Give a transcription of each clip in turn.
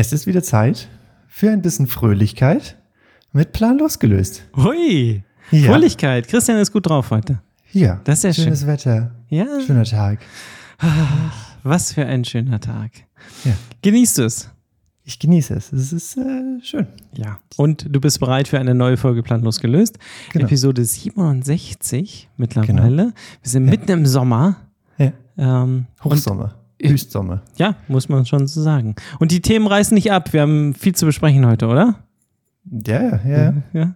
Es ist wieder Zeit für ein bisschen Fröhlichkeit mit Plan losgelöst. Hui, Ja. Fröhlichkeit. Christian ist gut drauf heute. Ja, Das ist ja schönes Wetter, Ja, schöner Tag. was für ein schöner Tag. Ja. Genießt du es? Ich genieße es. Es ist äh, schön. Ja. Und du bist bereit für eine neue Folge Plan losgelöst. Genau. Episode 67 mittlerweile. Wir sind mitten im Sommer. Ja. Ähm, Hochsommer, Höchstsommer. ja, muss man schon so sagen. Und die Themen reißen nicht ab. Wir haben viel zu besprechen heute, oder? Ja, ja, ja. Ja.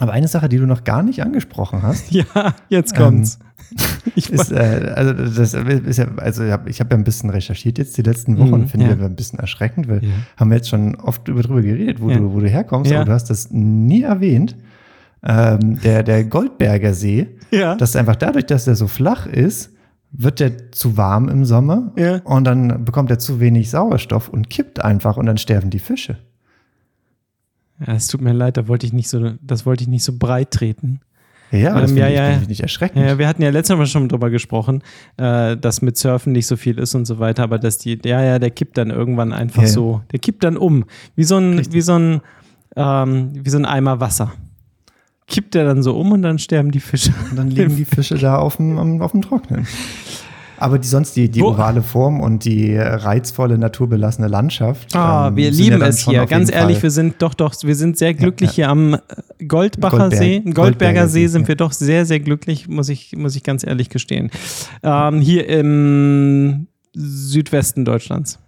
Aber eine Sache, die du noch gar nicht angesprochen hast, Ja, jetzt kommt's. ich ist, äh, also das ist ja, also ich habe hab ja ein bisschen recherchiert jetzt die letzten Wochen, Mhm, finde ja. ich ein bisschen erschreckend, weil Ja. haben wir jetzt schon oft über drüber geredet, wo, Ja. du, wo du herkommst, aber du hast das nie erwähnt. Ähm, der, der Goldberger See, ja. das ist einfach dadurch, dass der so flach ist, wird der zu warm im Sommer Ja. und dann bekommt er zu wenig Sauerstoff und kippt einfach und dann sterben die Fische. ja, es tut mir leid, da wollte ich nicht so, das wollte ich nicht so breit treten. Ja, aber das Ähm, ja, ich, ja. nicht erschreckend. Ja, wir hatten ja letztes Mal schon drüber gesprochen, äh, dass mit Surfen nicht so viel ist und so weiter, aber dass die, ja, ja, der kippt dann irgendwann einfach Ja, so, der kippt dann um, wie so ein, Richtig. wie so ein, ähm, wie so ein Eimer Wasser. Kippt der dann so um und dann sterben die Fische. Und dann liegen die Fische da auf dem, auf dem Trocknen. Aber die sonst die, die ovale Form und die reizvolle, naturbelassene Landschaft. Ah, ähm, wir ja lieben dann es hier. Ganz ehrlich, Fall- wir sind doch, doch, wir sind sehr glücklich ja. hier am äh, Goldbacher Goldberg- See, Goldberger, Goldberger See sind ja. wir doch sehr, sehr glücklich, muss ich, muss ich ganz ehrlich gestehen. Ähm, hier im Südwesten Deutschlands.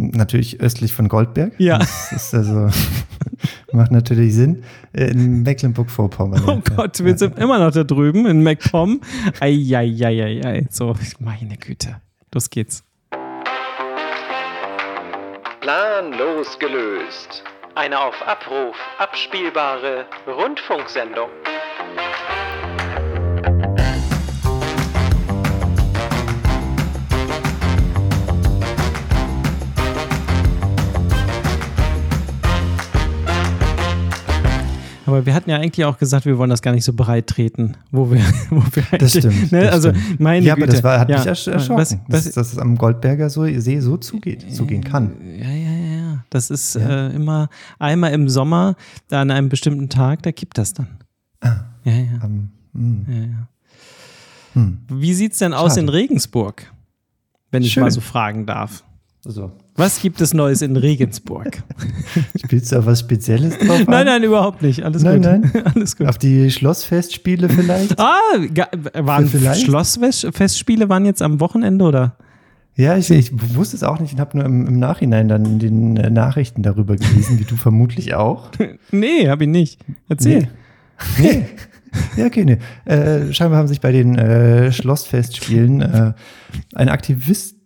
Natürlich östlich von Goldberg. Ja. Das ist also, macht natürlich Sinn. In Mecklenburg-Vorpommern. Oh ja. Gott, wir sind immer noch da drüben in MacPom. Eieieiei. So, meine Güte. Los geht's. Plan losgelöst. Eine auf Abruf abspielbare Rundfunksendung. Aber wir hatten ja eigentlich auch gesagt, wir wollen das gar nicht so breit treten, wo wir, wo wir Das eigentlich- stimmt. Ne? das also stimmt. meine ja, Güte. aber das war, hat ja. mich ersch erschrocken, Was, was, dass, dass es am Goldberger so, See so zugeht, zugehen kann. Ja, ja, ja, ja. Das ist Ja. Äh, immer einmal im Sommer, da an einem bestimmten Tag, da kippt das dann. Ah. Ja, ja. Ähm, hm, ja, ja. hm. Wie sieht's denn aus Schade. in Regensburg? Wenn ich Schön. mal so fragen darf. So. Was gibt es Neues in Regensburg? Spielst du auf was Spezielles drauf nein, an? nein, überhaupt nicht. Alles Nein, gut. nein. Alles gut. Auf die Schlossfestspiele vielleicht? Ah, waren Vielleicht? Schlossfestspiele waren jetzt am Wochenende oder? Ja, ich, ich wusste es auch nicht und habe nur im, im Nachhinein dann in den äh, Nachrichten darüber gelesen, wie du vermutlich auch. Nee, hab ich nicht. Erzähl. Nee. Ja, okay, nee. Äh, scheinbar haben sich bei den äh, Schlossfestspielen äh, eine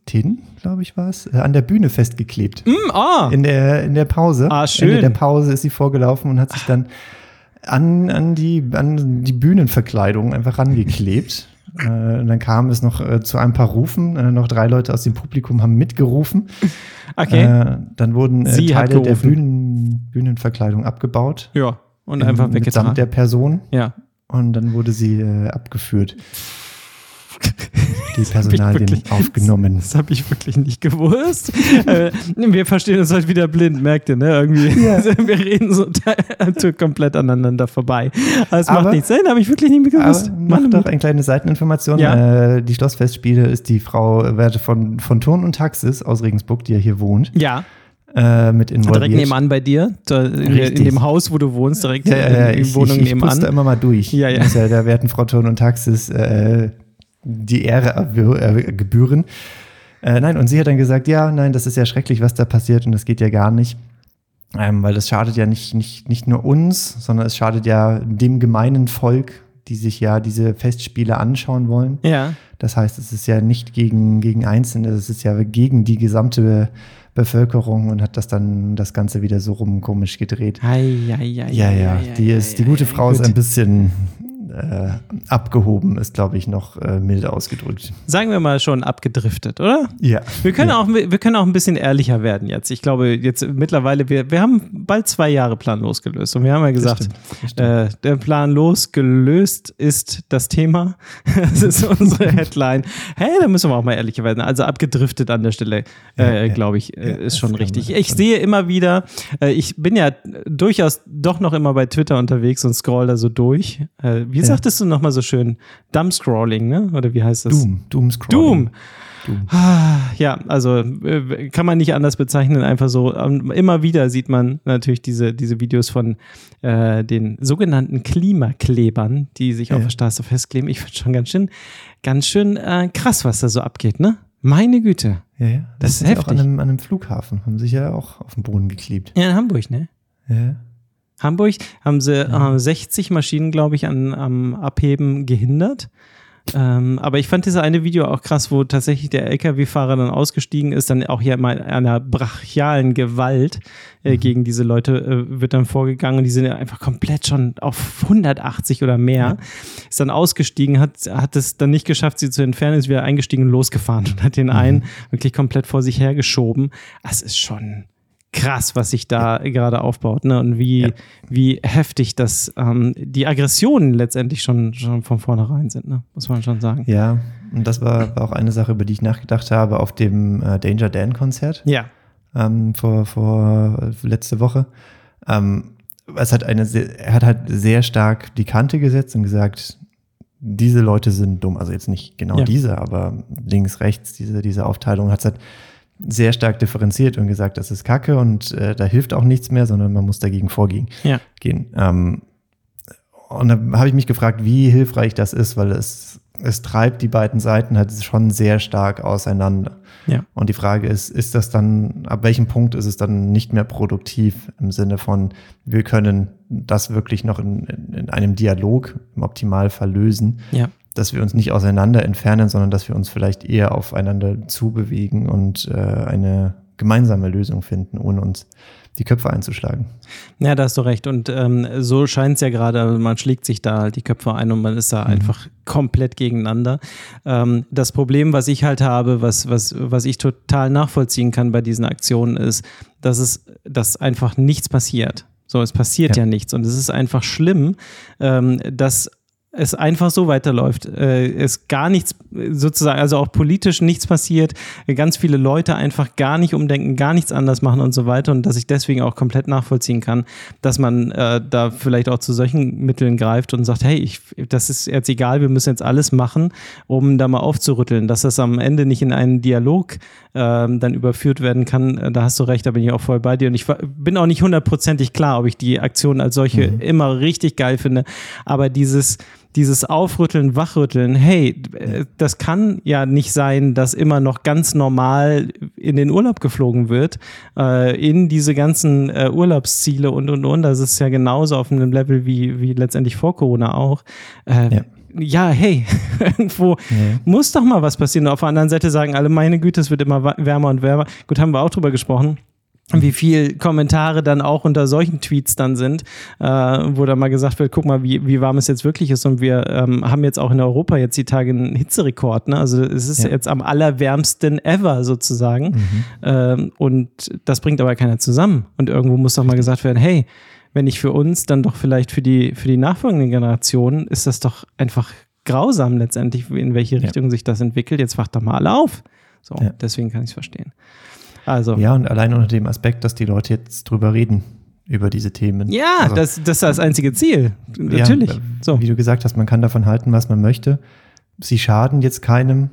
Aktivistin, glaube ich, war es, äh, an der Bühne festgeklebt. Hm, ah, In der, in der Pause. Ah, schön. Ende der Pause ist sie vorgelaufen und hat sich dann an, an, die, an die Bühnenverkleidung einfach rangeklebt. Äh, und dann kam es noch äh, zu ein paar Rufen. Äh, noch drei Leute aus dem Publikum haben mitgerufen. okay. Äh, dann wurden äh, Teile der. Bühnen, Bühnenverkleidung abgebaut. ja. Und einfach Mitsamt weggetragen. der Person. Ja. Und dann wurde sie abgeführt. Die ich Personalien wirklich- aufgenommen. Das habe ich wirklich nicht gewusst. äh, wir verstehen uns heute wieder blind, merkt ihr, ne? Irgendwie. Wir reden so komplett aneinander vorbei. Aber es macht Aber- nichts. Nein, habe ich wirklich nicht mehr gewusst. Noch doch eine kleine Seiteninformation. Ja. Äh, die Schlossfestspiele ist die Frau äh, von, von Ton und Taxis aus Regensburg, die ja hier wohnt, ja, äh, mit involviert. direkt nebenan bei dir, da, in, in dem Haus, wo du wohnst, direkt Ja, ja, ja, in die ich, Wohnung ich, ich putz da nebenan. immer mal durch. Ja, ja. Ja der werten Frau Ton und Taxis äh, die Ehre gebühren. Äh, nein, und sie hat dann gesagt, ja, nein, das ist ja schrecklich, was da passiert und das geht ja gar nicht. Ähm, weil das schadet ja nicht, nicht, nicht nur uns, sondern es schadet ja dem gemeinen Volk, die sich ja diese Festspiele anschauen wollen. Ja, Das heißt, es ist ja nicht gegen, gegen Einzelne, es ist ja gegen die gesamte Bevölkerung und hat das dann das Ganze wieder so rum komisch gedreht. Ei, ei, ei, Ja, ja, ei, die ist, die gute Frau ist ein bisschen äh, abgehoben ist, glaube ich, noch äh, mild ausgedrückt. Sagen wir mal schon abgedriftet, oder? Ja. Wir können, ja. auch, wir können auch ein bisschen ehrlicher werden jetzt. Ich glaube, jetzt mittlerweile, wir, wir haben bald zwei Jahre Plan losgelöst. Und wir haben ja gesagt, stimmt, das stimmt. äh, der Plan losgelöst ist das Thema. Das ist unsere Headline. Hey, da müssen wir auch mal ehrlicher werden. Also abgedriftet an der Stelle, Ja, äh, ja. glaube ich, äh, ist das schon richtig. schon. Ich sehe immer wieder, äh, ich bin ja durchaus doch noch immer bei Twitter unterwegs und scroll da so durch. Äh, wie sagtest du nochmal so schön? Dumbscrolling, ne? Oder wie heißt das? Doom, Doom Doom. Doom. Ah, Ja, also äh, kann man nicht anders bezeichnen, einfach so. Ähm, Immer wieder sieht man natürlich diese, diese Videos von äh, den sogenannten Klimaklebern, die sich auf Ja. der Straße festkleben. Ich finde schon ganz schön, ganz schön äh, krass, was da so abgeht, ne? Meine Güte. Ja, ja. Das ist sind sie Auch heftig. an einem, an einem Flughafen haben sich ja auch auf den Boden geklebt. Ja, in Hamburg, ne? Ja. Hamburg haben sie äh, 60 Maschinen, glaube ich, an, am Abheben gehindert. Ähm, aber ich fand dieses eine Video auch krass, wo tatsächlich der LKW-Fahrer dann ausgestiegen ist, dann auch hier mal einer brachialen Gewalt äh, gegen diese Leute äh, wird dann vorgegangen und die sind ja einfach komplett schon auf 180 oder mehr. Ist dann ausgestiegen, hat, hat es dann nicht geschafft, sie zu entfernen, ist wieder eingestiegen und losgefahren und hat den einen wirklich komplett vor sich hergeschoben. Das ist schon krass, was sich da gerade aufbaut, ne? Und wie, Ja. wie heftig das ähm, die Aggressionen letztendlich schon, schon von vornherein sind, ne? Muss man schon sagen. Ja, und das war, war auch eine Sache, über die ich nachgedacht habe auf dem äh, Danger Dan Konzert Ja. ähm, vor, vor letzte Woche. Ähm, es hat eine, sehr- er hat halt sehr stark die Kante gesetzt und gesagt, diese Leute sind dumm. Also jetzt nicht genau Ja. diese, aber links, rechts, diese, diese Aufteilung hat es halt sehr stark differenziert und gesagt, das ist Kacke und äh, da hilft auch nichts mehr, sondern man muss dagegen vorgehen. Ja. Gehen. Ähm, und da habe ich mich gefragt, wie hilfreich das ist, weil es, es treibt die beiden Seiten halt schon sehr stark auseinander. Ja. Und die Frage ist, ist das dann, ab welchem Punkt ist es dann nicht mehr produktiv im Sinne von, wir können das wirklich noch in, in, in einem Dialog im Optimalfall lösen, Ja. Dass wir uns nicht auseinander entfernen, sondern dass wir uns vielleicht eher aufeinander zubewegen und äh, eine gemeinsame Lösung finden, ohne uns die Köpfe einzuschlagen. Ja, da hast du recht. Und ähm, so scheint es ja gerade, also man schlägt sich da halt die Köpfe ein und man ist da einfach komplett gegeneinander. Ähm, das Problem, was ich halt habe, was, was, was ich total nachvollziehen kann bei diesen Aktionen, ist, dass es, dass einfach nichts passiert. So, es passiert ja, Ja. nichts. Und es ist einfach schlimm, ähm, dass es einfach so weiterläuft. Äh, es gar nichts, äh, sozusagen, also auch politisch nichts passiert, äh, ganz viele Leute einfach gar nicht umdenken, gar nichts anders machen und so weiter und dass ich deswegen auch komplett nachvollziehen kann, dass man äh, da vielleicht auch zu solchen Mitteln greift und sagt, hey, ich, das ist jetzt egal, wir müssen jetzt alles machen, um da mal aufzurütteln, dass das am Ende nicht in einen Dialog ähm, dann überführt werden kann, äh, da hast du recht, da bin ich auch voll bei dir und ich bin auch nicht hundertprozentig klar, ob ich die Aktion als solche immer richtig geil finde, aber dieses dieses Aufrütteln, Wachrütteln, hey, äh, das kann ja nicht sein, dass immer noch ganz normal in den Urlaub geflogen wird, äh, in diese ganzen äh, Urlaubsziele und und und. Das ist ja genauso auf einem Level wie, wie letztendlich vor Corona auch. Äh, Ja. ja, hey, irgendwo muss doch mal was passieren. Auf der anderen Seite sagen alle, meine Güte, es wird immer wärmer und wärmer. Gut, haben wir auch drüber gesprochen. Wie viel Kommentare dann auch unter solchen Tweets dann sind, äh, wo dann mal gesagt wird, guck mal, wie, wie warm es jetzt wirklich ist. Und wir ähm, haben jetzt auch in Europa jetzt die Tage einen Hitzerekord. Ne? Also es ist Ja. jetzt am allerwärmsten ever sozusagen. Mhm. Ähm, und das bringt aber keiner zusammen. Und irgendwo muss doch mal gesagt werden, hey, wenn nicht für uns, dann doch vielleicht für die, für die nachfolgenden Generationen, ist das doch einfach grausam letztendlich, in welche Ja. Richtung sich das entwickelt. Jetzt wacht doch mal alle auf. So, Ja. deswegen kann ich es verstehen. Also, Ja, und allein unter dem Aspekt, dass die Leute jetzt drüber reden, über diese Themen. ja, Also, das, das ist das einzige Ziel. ja, Natürlich. äh, so. Wie du gesagt hast, man kann davon halten, was man möchte. Sie schaden jetzt keinem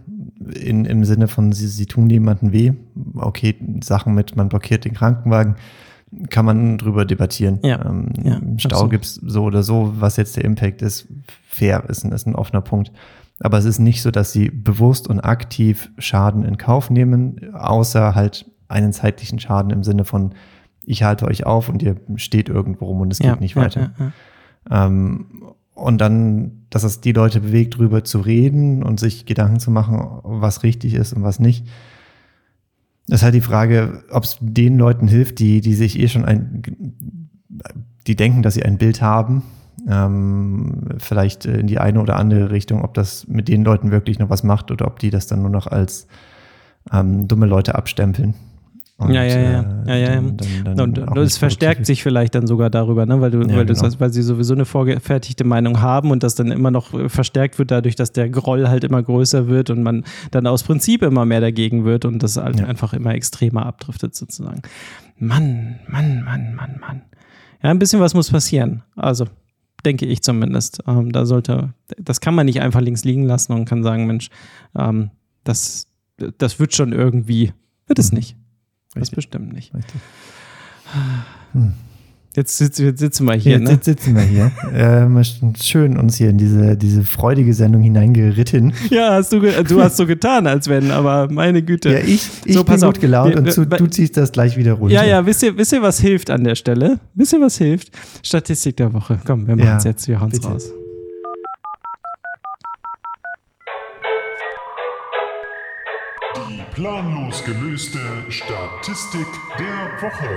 in, im Sinne von, sie, sie tun niemandem weh. Okay, Sachen mit, man blockiert den Krankenwagen, kann man drüber debattieren. Ja, Ähm, ja, Stau absolut. gibt's so oder so, was jetzt der Impact ist, fair ist, ein- ist ein offener Punkt. Aber es ist nicht so, dass sie bewusst und aktiv Schaden in Kauf nehmen, außer halt einen zeitlichen Schaden im Sinne von, ich halte euch auf und ihr steht irgendwo rum und es ja, geht nicht ja, weiter. Ja. Ähm, und dann, dass es die Leute bewegt, drüber zu reden und sich Gedanken zu machen, was richtig ist und was nicht. Das ist halt die Frage, ob es den Leuten hilft, die, die sich eh schon ein, die denken, dass sie ein Bild haben ähm, vielleicht in die eine oder andere Richtung, ob das mit den Leuten wirklich noch was macht oder ob die das dann nur noch als ähm, dumme Leute abstempeln. Und, ja, ja, ja. ja, ja. Dann, dann, dann und es verstärkt sich vielleicht dann sogar darüber, ne? weil, du, ja, weil, genau. du, weil sie sowieso eine vorgefertigte Meinung haben und das dann immer noch verstärkt wird, dadurch, dass der Groll halt immer größer wird und man dann aus Prinzip immer mehr dagegen wird und das halt ja. einfach immer extremer abdriftet, sozusagen. Mann, Mann, Mann, Mann, Mann. Ja, ein bisschen was muss passieren. Also, denke ich zumindest. Ähm, da sollte, das kann man nicht einfach links liegen lassen und kann sagen, Mensch, ähm, das, das wird schon irgendwie, wird es mhm. nicht. Das bestimmt nicht. Hm. Jetzt, sitzen, jetzt sitzen wir hier. Jetzt, ne? sitzen wir hier. äh, schön uns hier in diese, diese freudige Sendung hineingeritten. Ja, hast du, du hast so getan, als wenn, aber meine Güte. Ja, ich, ich so, bin gut gelaunt und du, du ziehst das gleich wieder runter. Ja, ja, wisst ihr, wisst ihr, was hilft an der Stelle? Wisst ihr, was hilft? Statistik der Woche. Komm, wir machen es ja, jetzt, wir hauen es raus. Planlos gelöste Statistik der Woche.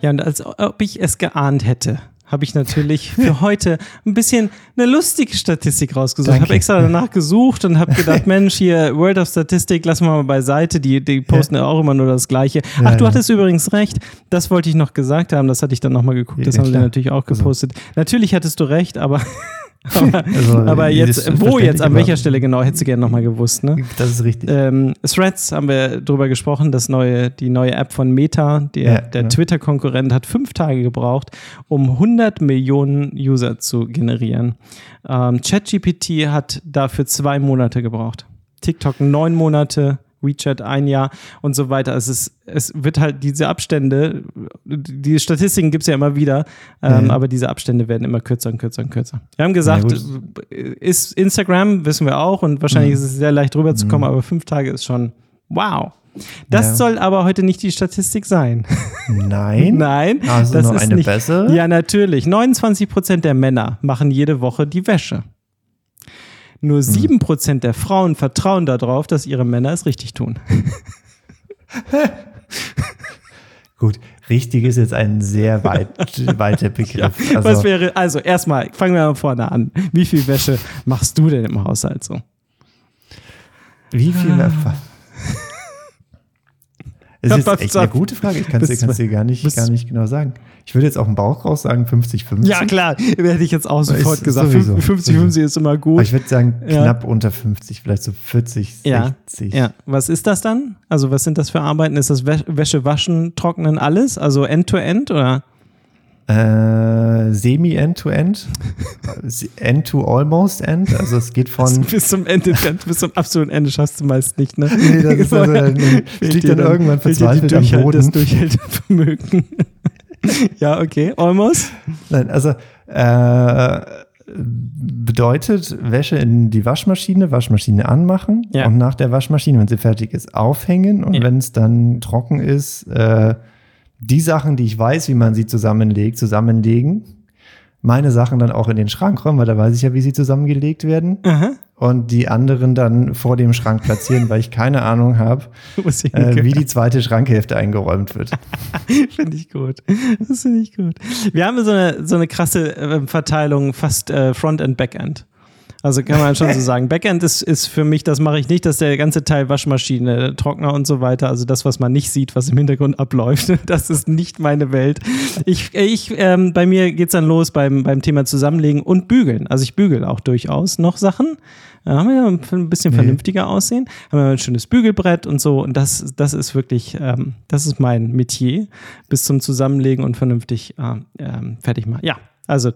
Ja, und als ob ich es geahnt hätte, habe ich natürlich für heute ein bisschen eine lustige Statistik rausgesucht. Ich habe extra danach gesucht und habe gedacht, Mensch, hier World of Statistik, lassen wir mal beiseite. Die, die posten ja auch immer nur das Gleiche. Ach, ja, du hattest ja. übrigens recht. Das wollte ich noch gesagt haben. Das hatte ich dann nochmal geguckt. Das haben wir natürlich auch also gepostet. Also. Natürlich hattest du recht, aber aber, also, aber jetzt, wo jetzt, an welcher Stelle genau, hättest du gerne nochmal gewusst, ne? Das ist richtig. Ähm, Threads haben wir drüber gesprochen, das neue, die neue App von Meta, der, ja, der genau. Twitter-Konkurrent, hat fünf Tage gebraucht, um 100 Millionen User zu generieren. Ähm, ChatGPT hat dafür zwei Monate gebraucht. TikTok neun Monate, WeChat ein Jahr und so weiter. Es, ist, es wird halt diese Abstände, die Statistiken gibt es ja immer wieder, ähm, mhm. aber diese Abstände werden immer kürzer und kürzer und kürzer. Wir haben gesagt, ist Instagram, wissen wir auch, und wahrscheinlich mhm. ist es sehr leicht rüberzukommen, mhm. aber fünf Tage ist schon wow. Das ja. soll aber heute nicht die Statistik sein. Nein. Nein. Also das noch ist eine nicht, bessere? Ja, natürlich. 29 Prozent der Männer machen jede Woche die Wäsche. Nur 7% hm. der Frauen vertrauen darauf, dass ihre Männer es richtig tun. Gut, richtig ist jetzt ein sehr weit, weiter Begriff. Ja, also, was wäre, also erstmal, fangen wir mal vorne an. Wie viel Wäsche machst du denn im Haushalt so? Wie viel? Ah. Es ist echt eine gute Frage. Ich kann es dir, dir gar, nicht, gar nicht genau sagen. Ich würde jetzt auch im Bauch raus sagen 50-50. Ja, klar. Hätte ich jetzt auch sofort gesagt. 50-50 ist immer gut. Aber ich würde sagen knapp ja. unter 50, vielleicht so 40, 60. Ja. Was ist das dann? Also, was sind das für Arbeiten? Ist das Wäsche waschen, trocknen, alles? Also End-to-End -End, oder? Äh, Semi-End-to-End, End-to-Almost-End, also es geht von... Also bis zum Ende, bis zum absoluten Ende schaffst du meist nicht, ne? Nee, das ist also, dann, liegt dann, dann irgendwann verzweifelt am Boden. Das Durchhaltevermögen. ja, okay, almost. Nein, also äh, bedeutet Wäsche in die Waschmaschine, Waschmaschine anmachen ja. und nach der Waschmaschine, wenn sie fertig ist, aufhängen und ja. wenn es dann trocken ist, äh, die Sachen, die ich weiß, wie man sie zusammenlegt, zusammenlegen. Meine Sachen dann auch in den Schrank räumen, weil da weiß ich ja, wie sie zusammengelegt werden. Aha. Und die anderen dann vor dem Schrank platzieren, weil ich keine Ahnung habe, äh, wie die zweite Schrankhälfte eingeräumt wird. finde ich gut. Das finde ich gut. Wir haben so eine, so eine krasse äh, Verteilung, fast äh, Front- und Backend. Also kann man schon so sagen. Backend ist, ist für mich, das mache ich nicht, dass der ganze Teil Waschmaschine, Trockner und so weiter, also das, was man nicht sieht, was im Hintergrund abläuft, das ist nicht meine Welt. Ich, ich, ähm, bei mir geht es dann los beim, beim Thema Zusammenlegen und Bügeln. Also ich bügel auch durchaus noch Sachen. Da haben wir ja ein bisschen nee. vernünftiger aussehen. Haben wir ein schönes Bügelbrett und so. Und das, das ist wirklich, ähm, das ist mein Metier, bis zum Zusammenlegen und vernünftig äh, äh, fertig machen. Ja, also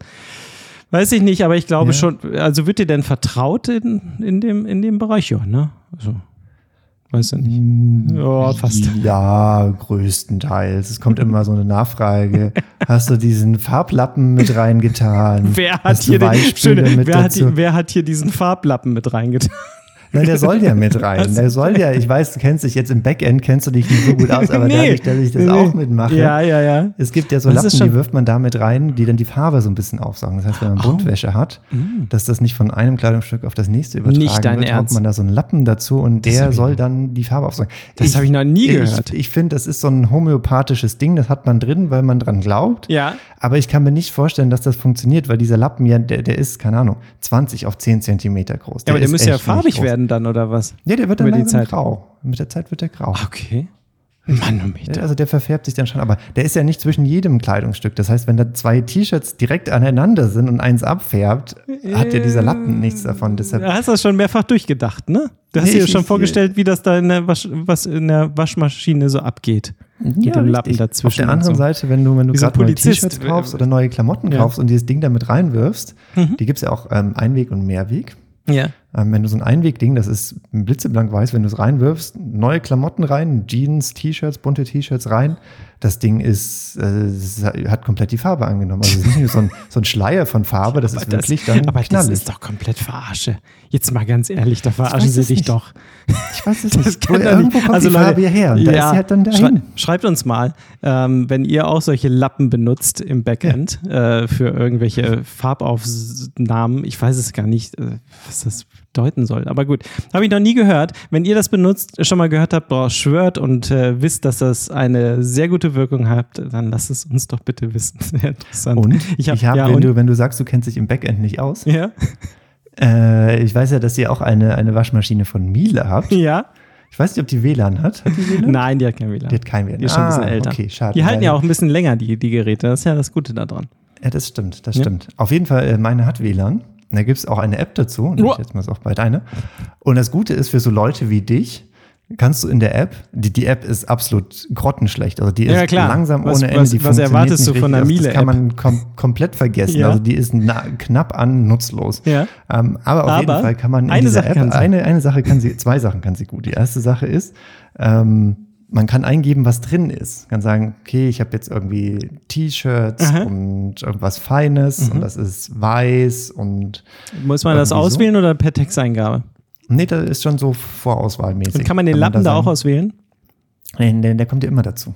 Weiß ich nicht, aber ich glaube ja. schon, also wird dir denn vertraut in, in, dem, in dem Bereich? Ja, ne? Also, weiß ich nicht. Ja, fast. Ja, größtenteils. Es kommt immer so eine Nachfrage. Hast du diesen Farblappen mit reingetan? Wer hat, hier, den, schöne, wer, hat wer hat hier diesen Farblappen mit reingetan? Na, der soll ja mit rein. Der soll ja, ich weiß, du kennst dich jetzt im Backend, kennst du dich nicht so gut aus, aber Nee. dadurch, dass ich das Nee. auch mitmache. Ja, ja, ja. Es gibt ja so Das Lappen, die wirft man da mit rein, die dann die Farbe so ein bisschen aufsaugen. Das heißt, wenn man Oh. Buntwäsche hat, dass das nicht von einem Kleidungsstück auf das nächste übertragen Mm. Nicht dein wird, haut man da so einen Lappen dazu und Das der soll dann die Farbe aufsaugen. Das habe ich noch nie gehört. Ich, ich finde, das ist so ein homöopathisches Ding, das hat man drin, weil man dran glaubt. Ja. Aber ich kann mir nicht vorstellen, dass das funktioniert, weil dieser Lappen ja, der, der ist, keine Ahnung, 20 auf 10 Zentimeter groß. Ja, aber der müsste ja farbig groß. Werden dann, oder was? Ja, der wird dann Über die Zeit. grau. Mit der Zeit wird der grau. Okay. Manometer. Also der verfärbt sich dann schon, aber der ist ja nicht zwischen jedem Kleidungsstück. Das heißt, wenn da zwei T-Shirts direkt aneinander sind und eins abfärbt, hat ja dieser Lappen nichts davon. Deshalb, Du hast das schon mehrfach durchgedacht, ne? Du hast Nee, dir schon vorgestellt, wie das da in der, Wasch, was in der Waschmaschine so abgeht. Mit dem Lappen dazwischen. Auf der anderen so. Seite, wenn du, wenn du gerade neue. T-Shirts kaufst oder neue Klamotten Ja. kaufst und dieses Ding damit reinwirfst, Mhm. die gibt es ja auch ähm, Einweg und Mehrweg. Ja. Ähm, wenn du so ein Einwegding, das ist blitzeblank weiß, wenn du es reinwirfst, neue Klamotten rein, Jeans, T-Shirts, bunte T-Shirts rein, das Ding ist, äh, hat komplett die Farbe angenommen. Also es ist nicht nur so ein, so ein Schleier von Farbe, das ist wirklich dann aber das knallig. ist doch komplett Verarsche. Jetzt mal ganz ehrlich, da verarschen sie dich nicht. doch. ich weiß es Das nicht. kann Wo- doch Irgendwo nicht. kommt die Farbe hierher und da ist sie halt dann dahin. schrei schreibt uns mal, ähm, wenn ihr auch solche Lappen benutzt im Backend äh, für irgendwelche Farbaufnahmen. Ich weiß es gar nicht, äh, was das bedeuten soll. Aber gut, habe ich noch nie gehört. Wenn ihr das benutzt, schon mal gehört habt, boah, schwört und äh, wisst, dass das eine sehr gute Wirkung hat, dann lasst es uns doch bitte wissen. Sehr interessant. Und ich habe, habe, ja, wenn, du, wenn du sagst, du kennst dich im Backend nicht aus, ja, äh, ich weiß ja, dass ihr auch eine, eine Waschmaschine von Miele habt. ja. Ich weiß nicht, ob die WLAN hat. Hat die WLAN? Nein, die hat kein WLAN. Die hat kein WLAN. Die ist schon ein bisschen Ah, älter. okay, schade, Die halten ja auch ein bisschen länger, die, die Geräte. Das ist ja das Gute daran. Ja, das stimmt, das Ja. stimmt. Auf jeden Fall, äh, meine hat WLAN. Da gibt es auch eine App dazu. Und ich jetzt mal auch bei deiner. Und das Gute ist für so Leute wie dich, kannst du in der App, die, die App ist absolut grottenschlecht. Also die ist Ja, klar. langsam Was- ohne Ende. was- die was erwartest du von einer Also Das kann man kom komplett vergessen. Ja. Also die ist na, knapp an nutzlos. Ja. Ähm, aber auf Aber jeden Fall kann man in eine dieser Sache App, kann sie. eine, eine Sache kann sie, zwei Sachen kann sie gut. Die erste Sache ist, ähm, man kann eingeben, was drin ist. Kann sagen, okay, ich habe jetzt irgendwie T-Shirts und irgendwas Feines Mhm. und das ist weiß und Muss man das Irgendwie so? auswählen oder per Texteingabe? Nee, das ist schon so vorauswahlmäßig. Und kann man den Lappen da auch sagen- auswählen? Nee, der, der kommt ja immer dazu.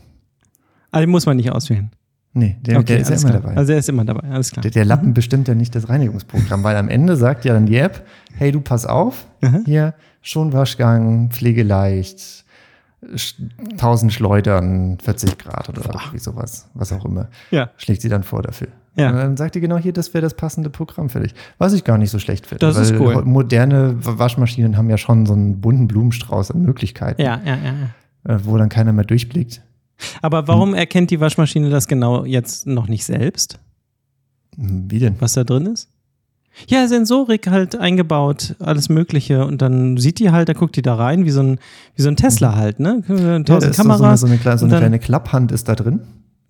Ah, den muss man nicht auswählen. Nee, der, der ist ja immer klar. dabei. Also der ist immer dabei, alles klar. der, der Lappen bestimmt ja nicht das Reinigungsprogramm, weil am Ende sagt ja dann die App, hey, du pass auf, Mhm. hier Schonwaschgang, pflegeleicht, sch- 1000 Schleudern, 40 Grad oder irgendwie sowas, was auch immer. Ja. Schlägt sie dann vor dafür. Ja. Und dann sagt die genau hier, das wäre das passende Programm für dich. Was ich gar nicht so schlecht finde. Das ist cool. Moderne Waschmaschinen haben ja schon so einen bunten Blumenstrauß an Möglichkeiten, Ja, ja, ja. ja. äh, wo dann keiner mehr durchblickt. Aber warum erkennt die Waschmaschine das genau jetzt noch nicht selbst, Hm, Wie denn? was da drin ist? Ja, Sensorik halt eingebaut, alles Mögliche. Und dann sieht die halt, da guckt die da rein, wie so ein, wie so ein Tesla halt, ne? Ja, Tausend ist so, so eine, Kameras. so eine, kleine, so eine kleine Klapphand ist da drin.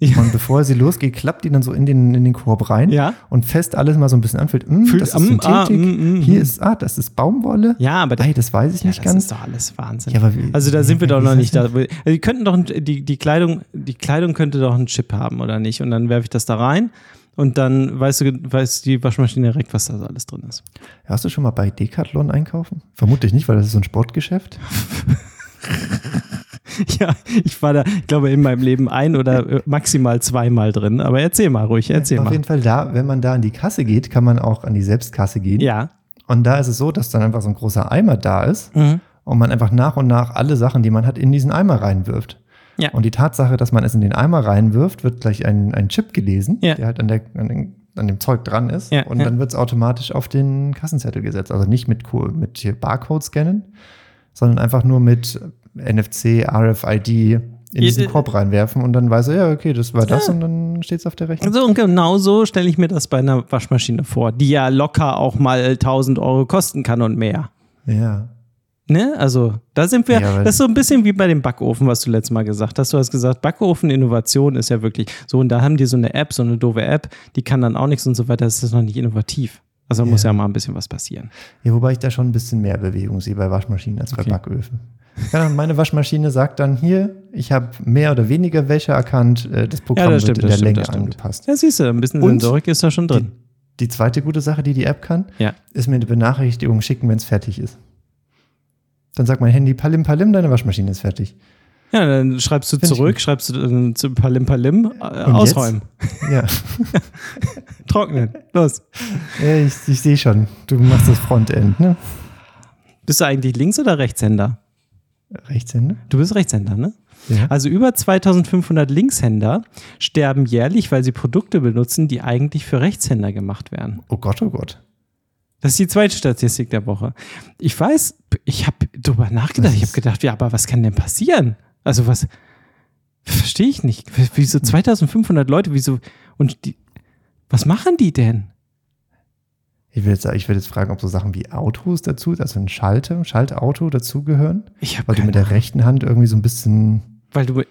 Ja. Und bevor sie losgeht, klappt die dann so in den, in den Korb rein Ja. und fest alles mal so ein bisschen anfühlt. Mm, Fühlt- das ist am- Synthetik. ah, mm, mm, Hier mm. ist, ah, das ist Baumwolle. Ja, aber Ei, das weiß ich ja, nicht das ganz. ist doch alles Wahnsinn. Ja, wie- also da sind wir doch noch nicht das da. Also die könnten doch, die, die Kleidung, die Kleidung könnte doch einen Chip haben, oder nicht? Und dann werfe ich das da rein und dann weißt du, weiß die Waschmaschine direkt, was da so alles drin ist. Hast du schon mal bei Decathlon einkaufen? Vermutlich nicht, weil das ist so ein Sportgeschäft. Ja, ich war da, ich glaube, in meinem Leben ein oder äh, maximal zweimal drin. Aber erzähl mal ruhig, erzähl Auf mal. jeden Fall da, wenn man da an die Kasse geht, kann man auch an die Selbstkasse gehen. Ja. Und da ist es so, dass dann einfach so ein großer Eimer da ist Mhm. und man einfach nach und nach alle Sachen, die man hat, in diesen Eimer reinwirft. Ja. Und die Tatsache, dass man es in den Eimer reinwirft, wird gleich ein, ein Chip gelesen, Ja. der halt an, der, an, den, an dem Zeug dran ist. Ja, und ja. dann wird es automatisch auf den Kassenzettel gesetzt. Also nicht mit, mit Barcode scannen, sondern einfach nur mit NFC, RFID in diesen Korb reinwerfen und dann weiß er, ja, okay, das war das und dann steht es auf der Rechnung. So und genau so stelle ich mir das bei einer Waschmaschine vor, die ja locker auch mal 1000 Euro kosten kann und mehr. Ja. Ne? Also, da sind wir, Ja, das ist so ein bisschen wie bei dem Backofen, was du letztes Mal gesagt hast. Du hast gesagt, Backofen-Innovation ist ja wirklich so, und da haben die so eine App, so eine doofe App, die kann dann auch nichts und so weiter, das ist noch nicht innovativ. Also da muss Ja. mal ein bisschen was passieren. Ja, wobei ich da schon ein bisschen mehr Bewegung sehe bei Waschmaschinen als bei Okay. Backöfen. Ja, meine Waschmaschine sagt dann hier, ich habe mehr oder weniger Wäsche erkannt, äh, das Programm das stimmt, wird in der stimmt, Länge angepasst. Ja, siehst du, ein bisschen Und Sensorik ist da schon Die, drin. die zweite gute Sache, die die App kann, Ja. ist mir eine Benachrichtigung schicken, wenn es fertig ist. Dann sagt mein Handy Palim Palim, deine Waschmaschine ist fertig. Ja, dann schreibst du Find zurück, schreibst du äh, zu Palim Palim, äh, ausräumen, Ja, trocknen. Los. ja ich, ich sehe schon. Du machst das Frontend, ne? Bist du eigentlich Links- oder Rechtshänder? Rechtshänder? Du bist Rechtshänder, ne? Ja. Also über 2500 Linkshänder sterben jährlich, weil sie Produkte benutzen, die eigentlich für Rechtshänder gemacht werden. Oh Gott, oh Gott. Das ist die zweite Statistik der Woche. Ich weiß, ich habe drüber nachgedacht. Ich habe gedacht, ja, aber was kann denn passieren? Also was verstehe ich nicht. Wieso 2500 Leute? Wieso und die? Was machen die denn? Ich will jetzt, ich will jetzt fragen, ob so Sachen wie Autos dazu, also ein Schalter, Schaltauto dazugehören, Ich habe weil du mit der rechten Hand irgendwie so ein bisschen weil du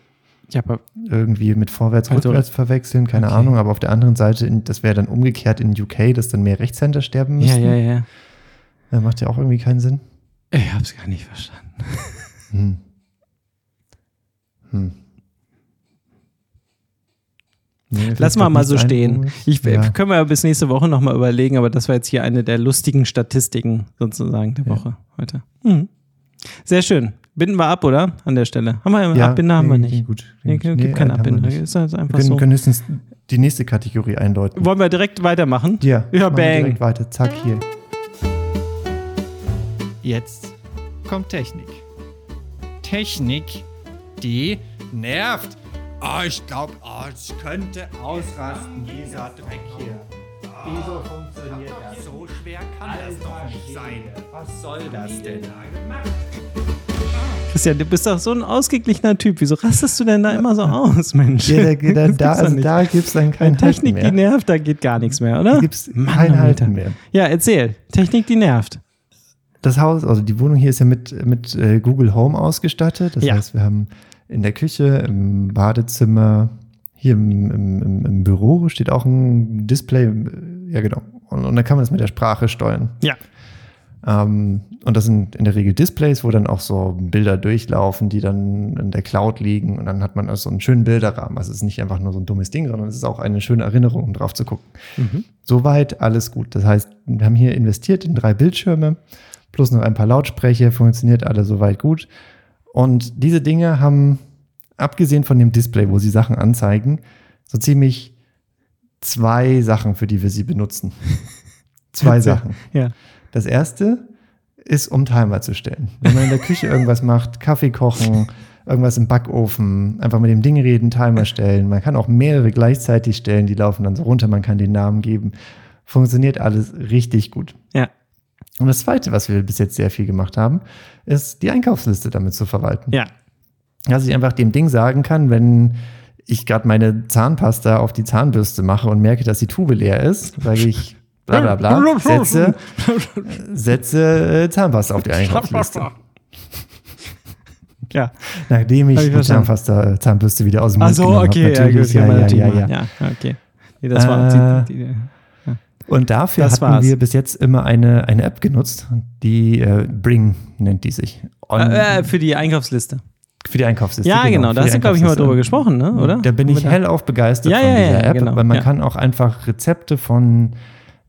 ja, aber irgendwie mit vorwärts, Also- rückwärts verwechseln, keine Okay. Ahnung, aber auf der anderen Seite, in, das wäre dann umgekehrt in UK, dass dann mehr Rechtshänder sterben ja, müssen. ja, ja. Ja, macht ja auch irgendwie keinen Sinn. Ich habe es gar nicht verstanden. Hm. Hm. Nee, Lass mal mal so stehen. wo Ich, ja. Können wir bis nächste Woche nochmal überlegen, aber das war jetzt hier eine der lustigen Statistiken sozusagen der Ja. Woche heute. Mhm. Sehr schön. Binden wir ab, oder? An der Stelle. Haben wir ja, Abbinder? Haben wir nee, nicht. Gut. Nee, gibt haben wir Abbinder. Ist also Wir einfach können, so. können höchstens die nächste Kategorie eindeuten. Wollen wir direkt weitermachen? Ja, Ja, wir bang. direkt weiter. Zack, hier. Jetzt kommt Technik. Technik, die nervt. Oh, ich glaube, oh, ich könnte ausrasten, dieser Dreck hier. Wieso funktioniert das? So schwer kann das doch nicht sein. Was soll das denn? Christian, du bist doch so ein ausgeglichener Typ. Wieso rastest du denn da immer so aus, Mensch? Ja, da, da, Das da, also nicht. da gibt es dann Wenn kein Technik, Halten die mehr. nervt, da geht gar nichts mehr, oder? Da gibt es kein Alter. Halten mehr. Ja, erzähl. Technik, die nervt. Das Haus, also die Wohnung hier ist ja mit, mit äh, Google Home ausgestattet. Das Ja. heißt, wir haben in der Küche, im Badezimmer, hier im, im, im, Büro steht auch ein Display. Ja, genau. Und, und dann kann man das mit der Sprache steuern. Ja. Ähm, und das sind in der Regel Displays, wo dann auch so Bilder durchlaufen, die dann in der Cloud liegen. Und dann hat man also einen schönen Bilderrahmen. Also es ist nicht einfach nur so ein dummes Ding, sondern es ist auch eine schöne Erinnerung, um drauf zu gucken. Soweit alles gut. Das heißt, wir haben hier investiert in drei Bildschirme, plus noch ein paar Lautsprecher, funktioniert alle soweit gut. Und diese Dinge haben, abgesehen von dem Display, wo sie Sachen anzeigen, so ziemlich zwei Sachen, für die wir sie benutzen. Zwei Sachen. Ja. Das erste ist, um Timer zu stellen. Wenn man in der Küche irgendwas macht, Kaffee kochen, irgendwas im Backofen, einfach mit dem Ding reden, Timer stellen. Man kann auch mehrere gleichzeitig stellen, die laufen dann so runter, man kann den Namen geben. Funktioniert alles richtig gut. Ja. Und das zweite, was wir bis jetzt sehr viel gemacht haben, ist die Einkaufsliste damit zu verwalten. Ja. Dass ich einfach dem Ding sagen kann, wenn ich gerade meine Zahnpasta auf die Zahnbürste mache und merke, dass die Tube leer ist, sage ich bla bla bla, setze, setze äh, Zahnpasta auf die Einkaufsliste. Ja. Nachdem ich ich die. Zahnpasta, Zahnbürste wieder aus dem Mund Also, genommen okay, habe. ja, Natürlich, gut, ja, man ja, natürlich ja, machen. ja. ja, okay. Nee, das war Äh, die, die, Und dafür Das hatten war's. wir bis jetzt immer eine, eine App genutzt, die äh, Bring nennt die sich. On, äh, für die Einkaufsliste. für die Einkaufsliste. Ja, genau. für Da hast du, glaube ich, mal drüber gesprochen, ne? oder? Da bin ich hellauf begeistert Ja, von ja, dieser ja, App, genau, weil man kann auch einfach Rezepte von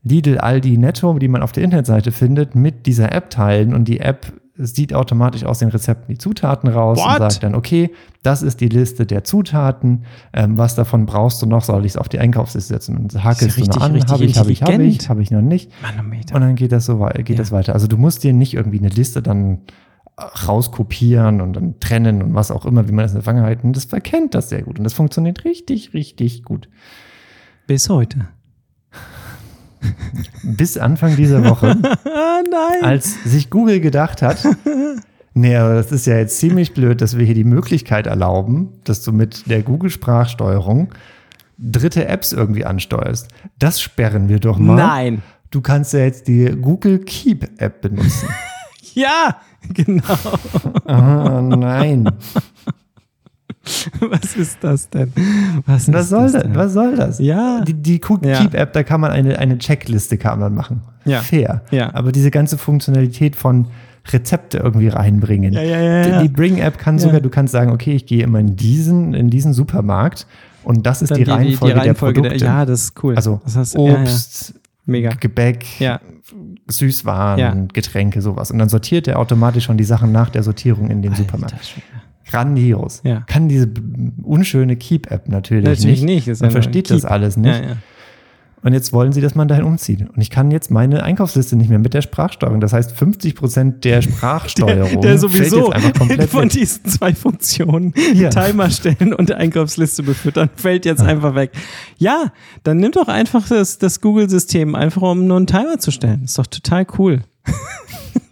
Lidl, Aldi, Netto, die man auf der Internetseite findet, mit dieser App teilen und die App sieht automatisch aus den Rezepten die Zutaten raus What? und sagt dann, okay, das ist die Liste der Zutaten, ähm, was davon brauchst du noch, soll ich es auf die Einkaufsliste setzen und hakelst du richtig, noch an, habe ich, habe ich, habe ich, habe ich noch nicht Manometer. und dann geht das so geht Ja. das weiter. Also du musst dir nicht irgendwie eine Liste dann rauskopieren und dann trennen und was auch immer, wie man das in der Vergangenheit, und das verkennt das sehr gut und das funktioniert richtig, richtig gut. Bis heute. Bis Anfang dieser Woche, als sich Google gedacht hat, nee, aber das ist ja jetzt ziemlich blöd, dass wir hier die Möglichkeit erlauben, dass du mit der Google-Sprachsteuerung dritte Apps irgendwie ansteuerst. Das sperren wir doch mal. Nein. Du kannst ja jetzt die Google Keep App benutzen. Ja, genau. Ah, nein. Was ist das denn? Was, Was soll das? denn? Was soll das? Ja. Die, die Cook Ja. Da kann man eine, eine Checkliste kann man machen. Ja. Fair. Ja. Aber diese ganze Funktionalität von Rezepte irgendwie reinbringen. Ja, ja, ja. Die Bring App kann sogar, du kannst sagen, okay, ich gehe immer in diesen, in diesen Supermarkt und das ist Dann die, Reihenfolge, der Produkte. ja, das ist cool. also das heißt. Obst, Mega. Gebäck. Süßwaren. Getränke, sowas. Und dann sortiert er automatisch schon die Sachen nach der Sortierung in dem Supermarkt. Alter Schwede. Grandios. Ja. Kann diese unschöne Keep-App natürlich, Natürlich nicht. nicht. Man ja versteht Keep. das alles nicht. Ja, ja. Und jetzt wollen sie, dass man dahin umzieht. Und ich kann jetzt meine Einkaufsliste nicht mehr mit der Sprachsteuerung. Das heißt, 50 Prozent der Sprachsteuerung Der fällt sowieso jetzt einfach komplett von weg. diesen zwei Funktionen, Ja. Timer stellen und Einkaufsliste befüttern, fällt jetzt einfach weg. Ja, dann nimm doch einfach das, das Google-System, einfach um nur einen Timer zu stellen. Ist doch total cool.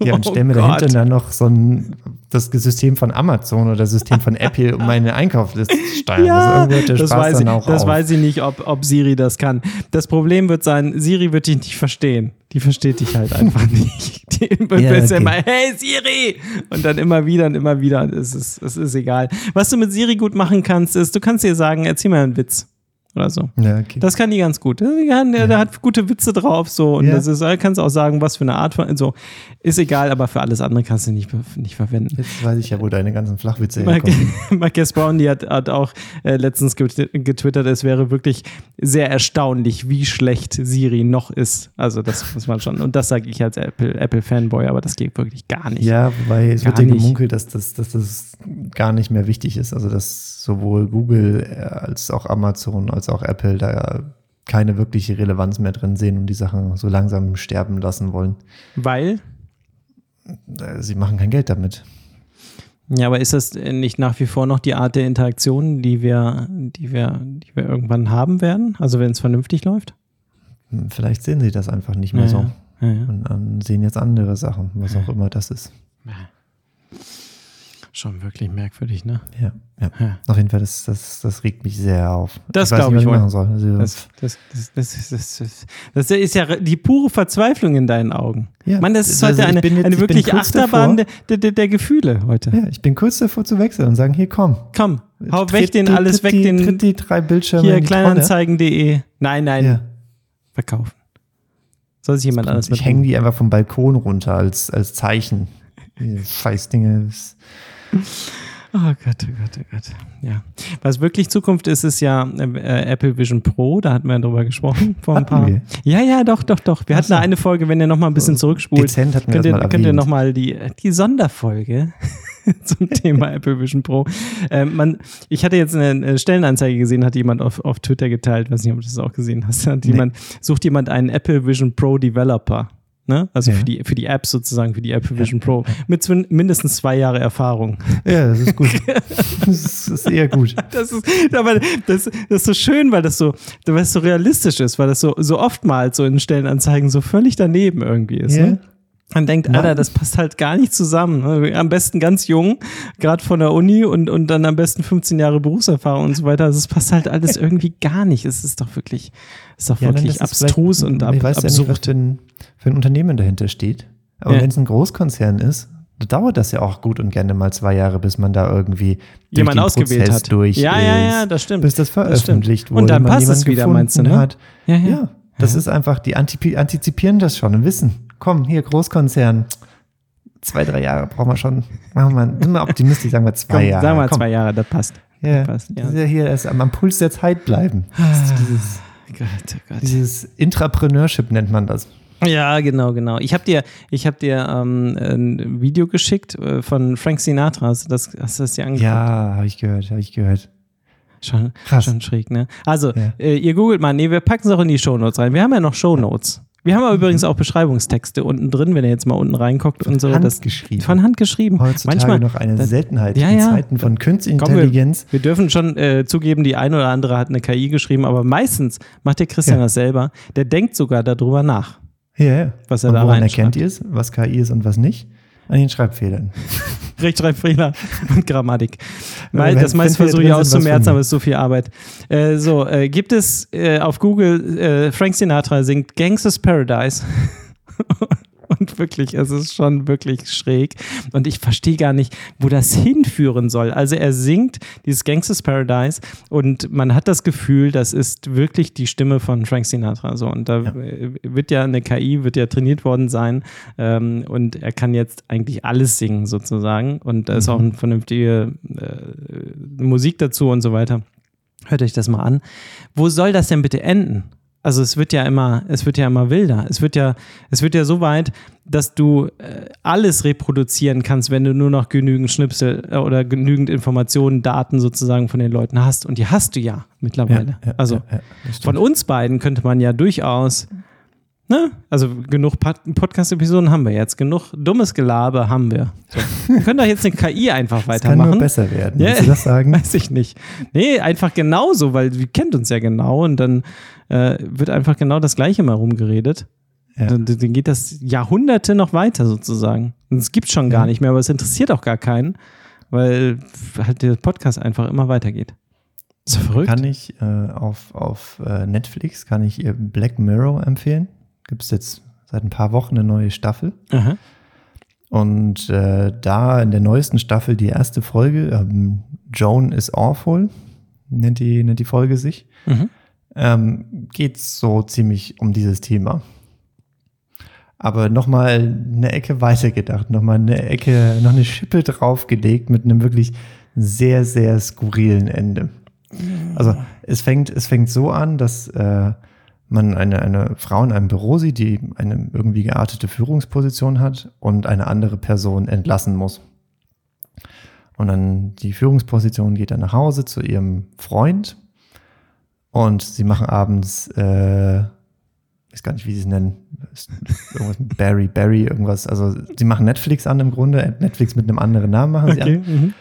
Ja, und Oh stell mir Gott. dahinter dann noch so ein, das System von Amazon oder das System von Apple um meine Einkaufsliste zu steuern. Ja, also das, weiß ich, auch das auf. weiß ich nicht, ob, ob Siri das kann. Das Problem wird sein, Siri wird dich nicht verstehen. Die versteht dich halt einfach nicht. Die wird Ja, jetzt okay. immer, hey Siri! Und dann immer wieder und immer wieder. Es ist, es ist egal. Was du mit Siri gut machen kannst, ist, du kannst ihr sagen, erzähl mir einen Witz. Oder so. Ja, okay. Das kann die ganz gut. Die kann, der, der hat gute Witze drauf, so. Und Ja. das ist, kannst auch sagen, was für eine Art von, so. Ist egal, aber für alles andere kannst du nicht, nicht verwenden. Jetzt weiß ich ja, wo deine ganzen Flachwitze herkommen. Marques Brown, die hat, hat auch äh, letztens getw- getwittert, es wäre wirklich sehr erstaunlich, wie schlecht Siri noch ist. Also das muss man schon. Und das sage ich als Apple- Apple-Fanboy, aber das geht wirklich gar nicht. Ja, wobei es Gar wird ja gemunkelt, dass das, dass das gar nicht mehr wichtig ist. Also dass sowohl Google äh, als auch Amazon als auch Apple da keine wirkliche Relevanz mehr drin sehen und die Sachen so langsam sterben lassen wollen. Weil, Äh, Sie machen kein Geld damit. ja, aber ist das nicht nach wie vor noch die Art der Interaktion, die wir, die wir, die wir irgendwann haben werden? Also wenn es vernünftig läuft? Hm, Vielleicht sehen Sie das einfach nicht mehr so. Ja, ja. Und dann sehen jetzt andere Sachen, was auch immer das ist. Schon wirklich merkwürdig, ne? Ja, ja. Ja. Auf jeden Fall, das, das, das regt mich sehr auf. Das glaub nicht, ich machen soll. Also, Das, ist ja die pure Verzweiflung in deinen Augen. Ja, Mann, das ist also heute ich eine, bin jetzt- eine wirklich Achterbahn der, davor. der, der, der Gefühle heute. ja, ich bin kurz davor zu wechseln und sagen, hier komm. Komm, hau Tritt weg den die- alles tritt weg, die, den tritt die drei Bildschirme hier kleinanzeigen.de. Nein, nein. Ja. verkaufen. Soll sich jemand anders Ich hänge die einfach vom Balkon runter als, als Zeichen. Scheißdinge. Oh Gott, oh Gott, oh Gott. Ja. Was wirklich Zukunft ist, ist ja äh, Apple Vision Pro. Da hatten wir drüber gesprochen vor ein paar. wir? Ja, ja, doch, doch, doch. Wir hatten so. da eine Folge, wenn ihr noch mal ein bisschen zurückspult. Dezent hatten wir könnt das ihr, mal könnt ihr erwähnt. noch mal die, die Sonderfolge zum Thema Apple Vision Pro. Ähm, man, ich hatte jetzt eine, Stellenanzeige gesehen, hat jemand auf, auf Twitter geteilt, weiß nicht, ob du das auch gesehen hast. Hat jemand, sucht jemand einen Apple Vision Pro Developer. Ne? Also Ja. für, die, für die App sozusagen, für die Apple Vision Pro. Mit mindestens zwei Jahre Erfahrung. Ja, das ist gut. das, ist, das eher gut. Das ist, aber das, das ist so schön, weil das so, weil es so realistisch ist, weil das so, so oftmals so in Stellenanzeigen so völlig daneben irgendwie ist. Ja. Ne? Man denkt, Alter, das passt halt gar nicht zusammen. ne? Am besten ganz jung, gerade von der Uni und, und dann am besten 15 Jahre Berufserfahrung und so weiter. Also es passt halt alles irgendwie gar nicht. Es ist doch wirklich, es ist doch Ja, wirklich das ist abstrus und ab, Ich weiß ja nicht, was absurd. für ein, für ein Unternehmen dahinter steht. Aber Ja. wenn es ein Großkonzern ist, da dauert das ja auch gut und gerne mal zwei Jahre, bis man da irgendwie Jemand ausgewählt Prozess hat. durch Ja, ist, ja, ja, das stimmt. bis das stimmt. veröffentlicht wurde. Und dann passt es wieder, meinst du, ne? Hat. Ja, ja. Ja, das ist einfach, die antizipieren das schon und wissen, komm, hier Großkonzern, zwei, drei Jahre brauchen wir schon. Machen wir, sind wir optimistisch, sagen wir zwei Komm, Jahre. Sag mal komm. zwei Jahre, das passt. Ja, passt, ja. Das ist ja hier erst am, am Puls der Zeit bleiben. Das ist dieses, Gott, oh Gott. dieses Intrapreneurship nennt man das. Ja, genau, genau. Ich habe dir, ich hab dir ähm, ein Video geschickt äh, von Frank Sinatra. Hast du das, hast du das dir angeguckt? Ja, habe ich gehört, habe ich gehört. Schon, Krass. schon schräg, ne? Also, Ja. äh, ihr googelt mal. Nee, wir packen es auch in die Shownotes rein. Wir haben ja noch Shownotes. Wir haben aber übrigens auch Beschreibungstexte unten drin, wenn ihr jetzt mal unten reinguckt und so. Hand das, geschrieben. Von Hand geschrieben. Heutzutage Manchmal, noch eine das- Seltenheit Ja, in ja. Zeiten von künstlicher Komm, wir, Intelligenz. wir dürfen schon äh, zugeben, die eine oder andere hat eine KI geschrieben, aber meistens macht der Christian Ja. das selber. Der denkt sogar darüber nach. Ja, ja. Was er und da woran erkennt ihr es, was KI ist und was nicht? An den Schreibfehlern. Rechtschreibfehler und Grammatik. Weil, das meiste versuche ich auszumerzen, aber es ist so viel Arbeit. Äh, so, äh, gibt es äh, auf Google, äh, Frank Sinatra singt Gangsters Paradise. Und wirklich, es ist schon wirklich schräg. Und ich verstehe gar nicht, wo das hinführen soll. Also er singt dieses Gangsters Paradise und man hat das Gefühl, das ist wirklich die Stimme von Frank Sinatra. So, und da äh, wird ja eine KI, wird ja trainiert worden sein. Ähm, und er kann jetzt eigentlich alles singen, sozusagen. Und da ist auch eine vernünftige äh, Musik dazu und so weiter. Hört euch das mal an. Wo soll das denn bitte enden? Also es wird ja immer, es wird ja immer wilder. Es wird ja, es wird ja so weit, dass du äh, alles reproduzieren kannst, wenn du nur noch genügend Schnipsel äh, oder genügend Informationen, Daten sozusagen von den Leuten hast. Und die hast du ja mittlerweile. also ja, das stimmt. von uns beiden könnte man ja durchaus, ne? Also genug Pod- Podcast-Episoden haben wir jetzt, genug dummes Gelaber haben wir. So. Wir können doch jetzt eine KI einfach Es kann weitermachen. nur besser werden. Ja. Du das sagen? Weiß ich nicht. Nee, einfach genauso, weil die kennt uns ja genau und dann äh, wird einfach genau das Gleiche mal rumgeredet. Ja. Dann, dann geht das Jahrhunderte noch weiter sozusagen. Und es gibt schon gar Ja. nicht mehr, aber es interessiert auch gar keinen, weil halt der Podcast einfach immer weitergeht. Ist doch verrückt. Kann ich äh, auf, auf äh, Netflix, kann ich ihr Black Mirror empfehlen. Gibt es jetzt seit ein paar Wochen eine neue Staffel. Aha. Und äh, da in der neuesten Staffel die erste Folge, ähm, Joan is Awful, nennt die, nennt die Folge sich, Mhm. Ähm, geht so ziemlich um dieses Thema. Aber nochmal eine Ecke weitergedacht, nochmal eine Ecke, noch eine Schippe draufgelegt mit einem wirklich sehr, sehr skurrilen Ende. Also es fängt, es fängt so an, dass äh, man eine, eine Frau in einem Büro sieht, die eine irgendwie geartete Führungsposition hat und eine andere Person entlassen muss. Und dann die Führungsposition geht dann nach Hause zu ihrem Freund und sie machen abends, äh, ich weiß gar nicht, wie sie es nennen, irgendwas mit Barry, Barry, irgendwas. Also sie machen Netflix an im Grunde, Netflix mit einem anderen Namen machen sie an. Okay. Mhm.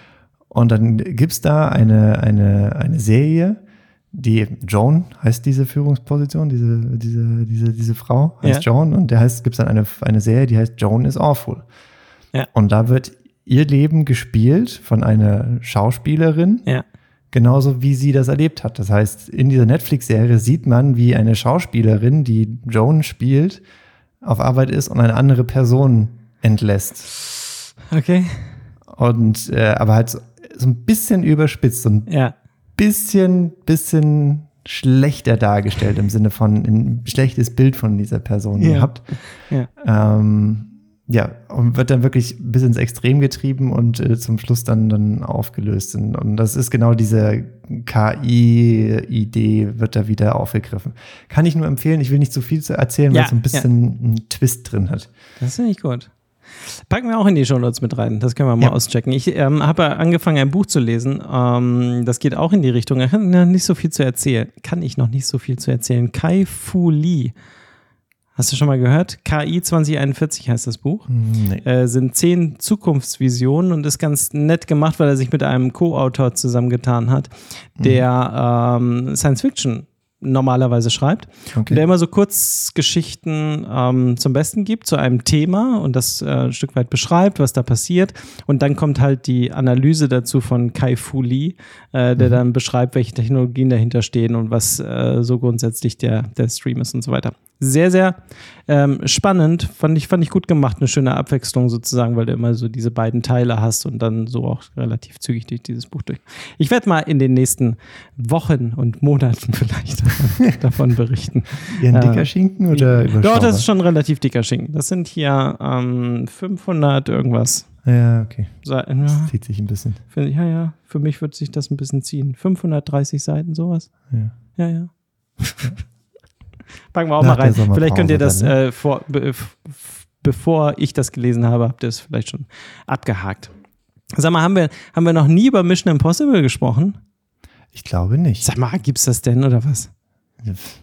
Und dann gibt's da eine, eine, eine Serie, die Joan heißt diese Führungsposition, diese, diese, diese, diese Frau heißt Ja. Joan und der heißt, gibt's dann eine, eine Serie, die heißt Joan is Awful. Ja. Und da wird ihr Leben gespielt von einer Schauspielerin, Ja. Genauso wie sie das erlebt hat. Das heißt, in dieser Netflix-Serie sieht man, wie eine Schauspielerin, die Joan spielt, auf Arbeit ist und eine andere Person entlässt. Okay. Und äh, aber halt so, so ein bisschen überspitzt, so ein Ja. bisschen, bisschen schlechter dargestellt im Sinne von ein schlechtes Bild von dieser Person Ja. gehabt. Ja. Ähm, ja, und wird dann wirklich bis ins Extrem getrieben und äh, zum Schluss dann, dann aufgelöst. Und, und das ist genau diese KI-Idee, wird da wieder aufgegriffen. Kann ich nur empfehlen, ich will nicht zu viel zu erzählen, Ja, weil es so ein bisschen einen Twist drin hat. Das finde ich gut. Packen wir auch in die Shownotes mit rein. Das können wir mal Ja. auschecken. Ich ähm, habe angefangen, ein Buch zu lesen. Ähm, das geht auch in die Richtung. Ich kann noch nicht so viel zu erzählen. Kann ich noch nicht so viel zu erzählen. Kai Fu Lee. Hast du schon mal gehört? KI 2041 heißt das Buch. Nee. Äh, sind zehn Zukunftsvisionen und ist ganz nett gemacht, weil er sich mit einem Co-Autor zusammengetan hat, der ähm, Science Fiction normalerweise schreibt. Okay. Der immer so Kurzgeschichten ähm, zum Besten gibt zu einem Thema und das äh, ein Stück weit beschreibt, was da passiert. Und dann kommt halt die Analyse dazu von Kai Fu Lee, äh, der dann beschreibt, welche Technologien dahinter stehen und was äh, so grundsätzlich der, der Stream ist und so weiter. Sehr, sehr ähm, spannend, fand ich, fand ich gut gemacht, eine schöne Abwechslung sozusagen, weil du immer so diese beiden Teile hast und dann so auch relativ zügig durch dieses Buch durch. Ich werde mal in den nächsten Wochen und Monaten vielleicht davon, berichten. Eher ein Ja. dicker Schinken oder Doch, überschaubar? das ist schon relativ dicker Schinken. Das sind hier ähm, 500 irgendwas. Ja, okay. Seiten. Das Ja, zieht sich ein bisschen. für, ja, ja, für mich wird sich das ein bisschen ziehen. 530 Seiten, sowas. Ja. Ja, ja. Packen wir auch Nach mal rein. Vielleicht könnt ihr das, dann, ne? äh, vor, be, bevor ich das gelesen habe, habt ihr es vielleicht schon abgehakt. Sag mal, haben wir, haben wir noch nie über Mission Impossible gesprochen? Ich glaube nicht. Sag mal, gibt's das denn oder was?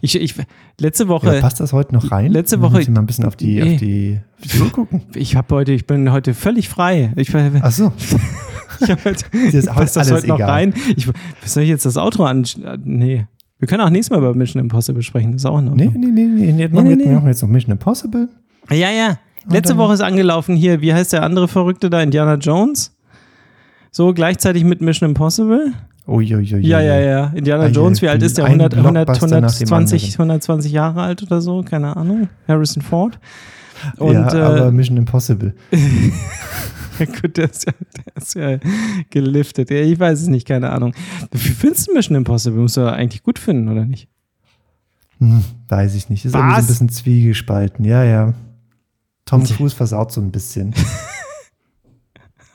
Ich, ich, letzte Woche. Ja, passt das heute noch rein? letzte Woche- wir mal ein bisschen auf die, Nee. auf die, auf die Uhr gucken. Ich habe heute, ich bin heute völlig frei. Ich, Ach so. ich hab heute, passt das heute noch egal. rein? Ich, soll ich jetzt das Outro an? Nee. Wir können auch nächstes Mal über Mission Impossible sprechen. Das ist auch noch. Nee, nee, nee, nee. Jetzt machen, Nee, wir, nee, wir jetzt noch Mission Impossible. Ja, ja. Letzte Woche ist angelaufen hier, wie heißt der andere Verrückte da? Indiana Jones? So gleichzeitig mit Mission Impossible? Uiuiui. Ja, ja, ja. Indiana Ah, Jones, wie alt ist der? ein 100, 100, Blockbuster nach dem 120, anderen. 120 Jahre alt oder so? Keine Ahnung. Harrison Ford. Und, ja, aber äh, Mission Impossible. Gut, der ist ja, der ist ja geliftet. Ich weiß es nicht, keine Ahnung. Wie findest du Mission Impossible? Musst du eigentlich gut finden, oder nicht? Hm, weiß ich nicht. Ist so ein bisschen zwiegespalten. Ja, ja. Tom. Cruise versaut so ein bisschen.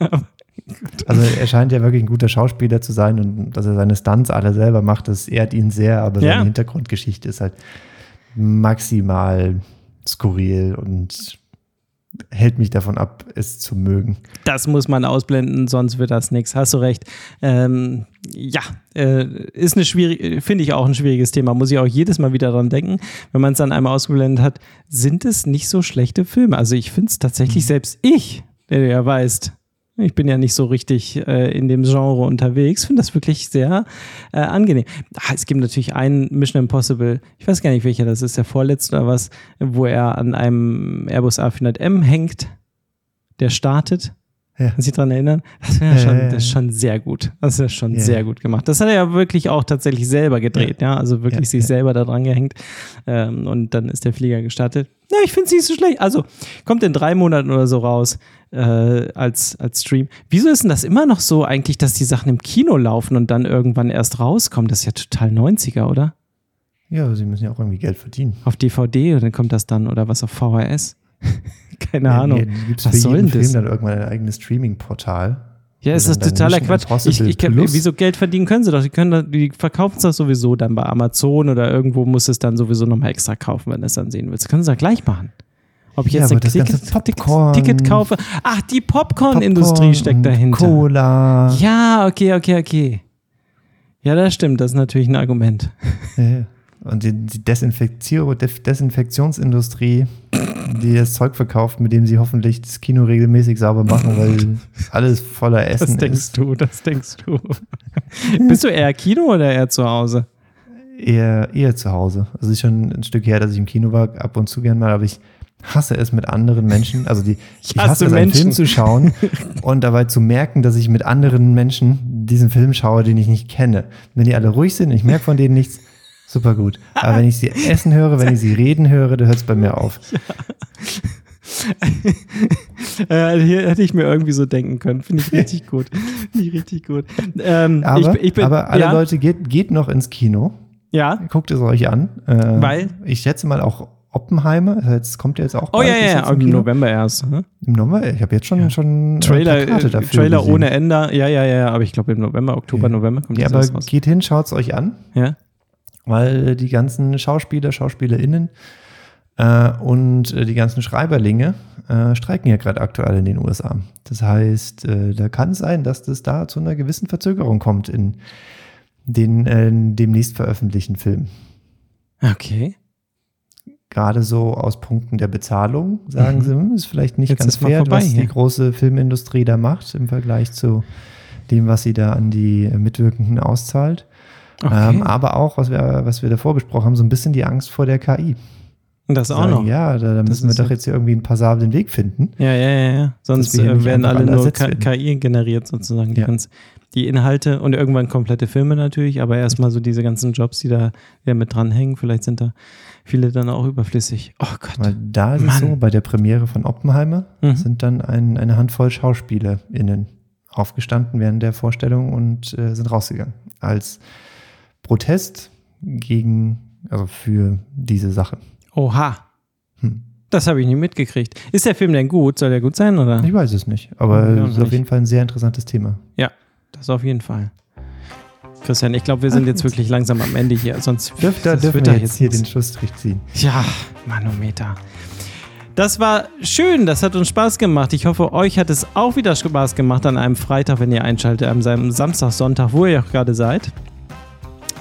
also er scheint ja wirklich ein guter Schauspieler zu sein und dass er seine Stunts alle selber macht, das ehrt ihn sehr, aber Ja. seine Hintergrundgeschichte ist halt maximal skurril und hält mich davon ab, es zu mögen. Das muss man ausblenden, sonst wird das nichts. Hast du recht. Ähm, ja, äh, ist eine schwierige, finde ich auch ein schwieriges Thema. Muss ich auch jedes Mal wieder dran denken, wenn man es dann einmal ausgeblendet hat. Sind es nicht so schlechte Filme? Also ich finde es tatsächlich selbst ich, der du ja weißt, ich bin ja nicht so richtig äh, in dem Genre unterwegs, finde das wirklich sehr äh, angenehm. Ah, es gibt natürlich einen Mission Impossible, ich weiß gar nicht welcher das ist, der vorletzte oder was, wo er an einem Airbus A400M hängt, der startet. Ja. Dich daran erinnern? Das, wär Ja, schon, ja, das ist schon sehr gut. Das ist schon sehr gut gemacht. Das hat er ja wirklich auch tatsächlich selber gedreht, ja. Also wirklich sich selber da dran gehängt. Ähm, und dann ist der Flieger gestartet. Ja, ich finde es nicht so schlecht. Also kommt in drei Monaten oder so raus äh, als, als Stream. Wieso ist denn das immer noch so eigentlich, dass die Sachen im Kino laufen und dann irgendwann erst rauskommen? Das ist ja total 90er, oder? Ja, aber sie müssen ja auch irgendwie Geld verdienen. Auf DVD oder kommt das dann oder was auf VHS? Keine Ahnung. Ja, Gibt es Was soll denn das? Dann irgendwann ein eigenes Streaming-Portal? Ja, ist das totaler Quatsch. Ich, ich, Plus. wieso Geld verdienen können sie doch? Die, können, die verkaufen es doch sowieso dann bei Amazon oder irgendwo muss es dann sowieso nochmal extra kaufen, wenn du es dann sehen willst. Das können sie doch gleich machen. Ob ich Ja, jetzt aber ein Ticket, Ticket, kaufe. Ach, die Popcorn-Industrie Popcorn steckt dahinter. Cola. Ja, okay, okay, okay. Ja, das stimmt. Das ist natürlich ein Argument. Ja, ja. Und die, die Desinfektion, Desinfektionsindustrie, die das Zeug verkauft, mit dem sie hoffentlich das Kino regelmäßig sauber machen, weil alles voller Das Essen denkst ist. du, das denkst du. Bist du eher Kino oder eher zu Hause? Eher, eher zu Hause. Also ist schon ein Stück her, dass ich im Kino war, ab und zu gern mal, aber ich hasse es mit anderen Menschen. Also die, ich, hasse hasse es, einen Menschen. Film zu schauen und dabei zu merken, dass ich mit anderen Menschen diesen Film schaue, den ich nicht kenne. Wenn die alle ruhig sind, ich merke von denen nichts, super gut. Aber wenn ich sie essen höre, wenn ich sie reden höre, dann hört es bei mir auf. Äh, hier hätte ich mir irgendwie so denken können. Finde ich richtig gut. Finde ich richtig gut. Ähm, Aber, ich, ich bin, aber alle ja, Leute, geht, geht noch ins Kino. Ja. Guckt es euch an. Äh, Weil? Ich schätze mal auch Oppenheimer. Jetzt kommt ja jetzt auch Oh bald, ja, ja, ja. im Im. November erst. Ne? Im November? Ich habe jetzt schon, schon äh, Trailer, äh, dafür Trailer gesehen. ohne Ende. Ja, ja, ja. Aber ich glaube im November, Oktober, November kommt Ja, das aber erst raus. geht hin, schaut es euch an, Ja. Weil die ganzen Schauspieler, SchauspielerInnen äh, und äh, die ganzen Schreiberlinge äh, streiken ja gerade aktuell in den USA. Das heißt, äh, da kann es sein, dass das da zu einer gewissen Verzögerung kommt in den äh, demnächst veröffentlichten Film. Okay. Gerade so aus Punkten der Bezahlung sagen Mhm. sie, hm, ist vielleicht nicht Jetzt ganz fair, was hier. die große Filmindustrie da macht im Vergleich zu dem, was sie da an die äh, Mitwirkenden auszahlt. Okay. Ähm, aber auch, was wir, was wir davor besprochen haben, so ein bisschen die Angst vor der KI. Und das auch Sagen, noch. Ja, da, da müssen wir doch ja- jetzt hier irgendwie einen passablen Weg finden. Ja, ja, ja, ja. Sonst äh, werden alle nur. KI generiert sozusagen. Die, Ja. ganz, die Inhalte und irgendwann komplette Filme natürlich, aber erstmal so diese ganzen Jobs, die da, da mit dranhängen. Vielleicht sind da viele dann auch überflüssig. Oh Gott. Weil da ist Mann. es so, bei der Premiere von Oppenheimer Mhm. sind dann ein, eine Handvoll SchauspielerInnen aufgestanden während der Vorstellung und äh, sind rausgegangen. Als Protest gegen, also für diese Sache. Oha. Hm. Das habe ich nicht mitgekriegt. Ist der Film denn gut? Soll der gut sein, oder? Ich weiß es nicht, aber es ist auf nicht. jeden Fall ein sehr interessantes Thema. Ja, das auf jeden Fall. Christian, ich glaube, wir sind jetzt wirklich langsam am Ende hier. Sonst Dürf, da dürfen wird wir jetzt hier den Schlussstrich ziehen. Ja, Manometer. Das war schön, das hat uns Spaß gemacht. Ich hoffe, euch hat es auch wieder Spaß gemacht an einem Freitag, wenn ihr einschaltet, an einem Samstag, Sonntag, wo ihr auch gerade seid.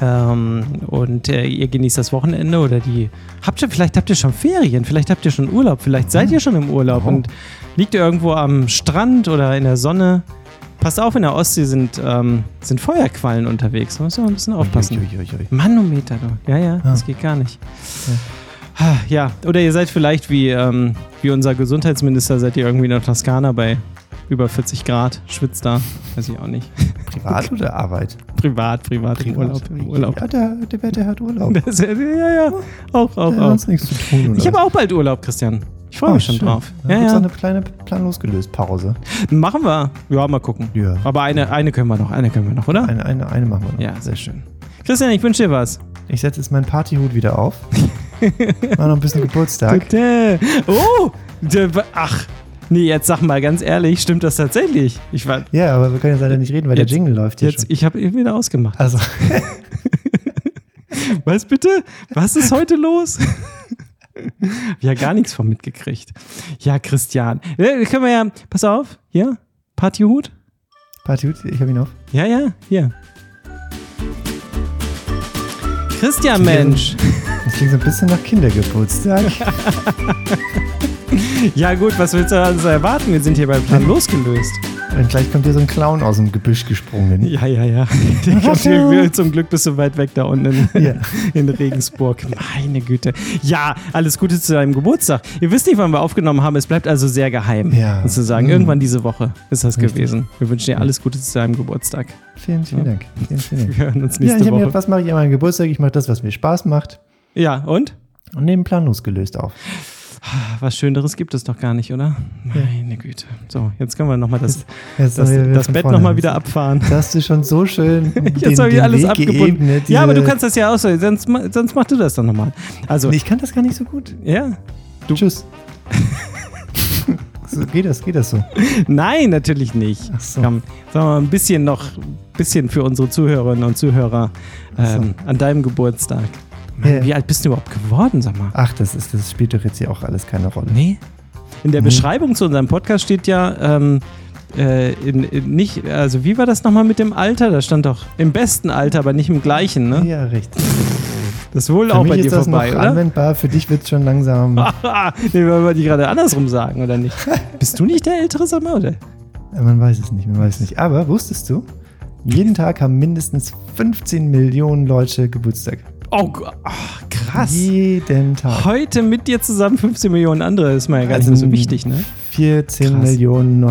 Ähm, und äh, ihr genießt das Wochenende oder die. Habt ihr, vielleicht habt ihr schon Ferien, vielleicht habt ihr schon Urlaub, vielleicht seid ihr schon im Urlaub Oh. und liegt ihr irgendwo am Strand oder in der Sonne. Passt auf, in der Ostsee sind, ähm, sind Feuerquallen unterwegs. Da ihr auch ein bisschen aufpassen. Ui, ui, ui. Manometer, du. Ja, ja, das Ah. geht gar nicht. Ja, oder ihr seid vielleicht wie, ähm, wie unser Gesundheitsminister, seid ihr irgendwie in der Toskana bei über 40 Grad, schwitzt da, weiß ich auch nicht. Privat oder Arbeit? Privat, privat, im Urlaub, im Urlaub. Ja, der, der, der hat Urlaub. Das, ja, ja, ja, auch, auch, auch. nichts zu tun. Ich habe auch bald Urlaub, Christian. Ich freue mich schon drauf. Da Ja, gibt's ja. eine kleine planlos gelöst Pause. Machen wir. Ja, mal gucken. Ja. Aber eine, eine können wir noch, eine können wir noch, oder? Eine, eine, eine machen wir noch. Ja, sehr schön. Christian, ich wünsche dir was. Ich setze jetzt meinen Partyhut wieder auf. Mach noch ein bisschen Geburtstag. Oh! Ach, nee, jetzt sag mal ganz ehrlich, stimmt das tatsächlich? Ich war Ja, aber wir können jetzt leider nicht reden, weil Jetzt- der Jingle läuft hier jetzt, schon. ich habe ihn wieder ausgemacht. Also, Was bitte? Was ist heute los? ja, gar nichts von mitgekriegt. Ja, Christian. Äh, können wir ja, pass auf, hier, Partyhut. Partyhut, ich habe ihn auf. Ja, ja, hier. Christian, Mensch. Das klingt so ein bisschen nach Kindergeburtstag. Ja, gut, was willst du also erwarten? Wir sind hier beim Plan losgelöst. Und gleich kommt hier so ein Clown aus dem Gebüsch gesprungen. Ja, ja, ja. Hier, zum Glück bist du weit weg da unten in, Ja. in Regensburg. Meine Güte. Ja, alles Gute zu deinem Geburtstag. Ihr wisst nicht, wann wir aufgenommen haben. Es bleibt also sehr geheim. Ja. Sozusagen. Mhm. Irgendwann diese Woche ist das Richtig. gewesen. Wir wünschen dir alles Gute zu deinem Geburtstag. Vielen, vielen Dank. Vielen, vielen Dank. Wir hören uns Ja, nächste ich habe mir Woche. gedacht, was mache ich an meinem Geburtstag? Ich mache das, was mir Spaß macht. Ja, und? Und nehme Plan losgelöst auf. Was Schöneres gibt es doch gar nicht, oder? Meine Güte. So, jetzt können wir nochmal das, Jetzt das, wieder das von Bett nochmal wieder abfahren. Das hast du schon so schön den, Jetzt habe ich alles Weg abgebunden. geebnet, ja, aber du kannst das ja auch so. Sonst, sonst mach du das doch nochmal. Also, ich kann das gar nicht so gut. ja. Tschüss. so, geht das, geht das so? Nein, natürlich nicht. Ach so. Komm, sagen wir mal ein bisschen noch, bisschen für unsere Zuhörerinnen und Zuhörer ähm, an deinem Geburtstag. Mann, Ja. Wie alt bist du überhaupt geworden, sag mal? Ach, das, ist, das spielt doch jetzt hier auch alles keine Rolle. Nee. In der Nee. Beschreibung zu unserem Podcast steht ja ähm, äh, in, in nicht, also wie war das nochmal mit dem Alter? Da stand doch im besten Alter, aber nicht im gleichen, ne? Ja, richtig. Das ist wohl Für auch bei dir ist das vorbei, noch oder? anwendbar, für dich wird es schon langsam. nee, wollen wir die gerade andersrum sagen, oder nicht? Bist du nicht der Ältere, sag mal, oder? Man weiß es nicht, man weiß es nicht. Aber wusstest du, jeden Tag haben mindestens 15 Millionen Leute Geburtstag. Oh, ach, krass. Jeden Tag. Heute mit dir zusammen 15 Millionen andere ist mal ja gar nicht Also mehr so wichtig, ne? 14 Krass. Millionen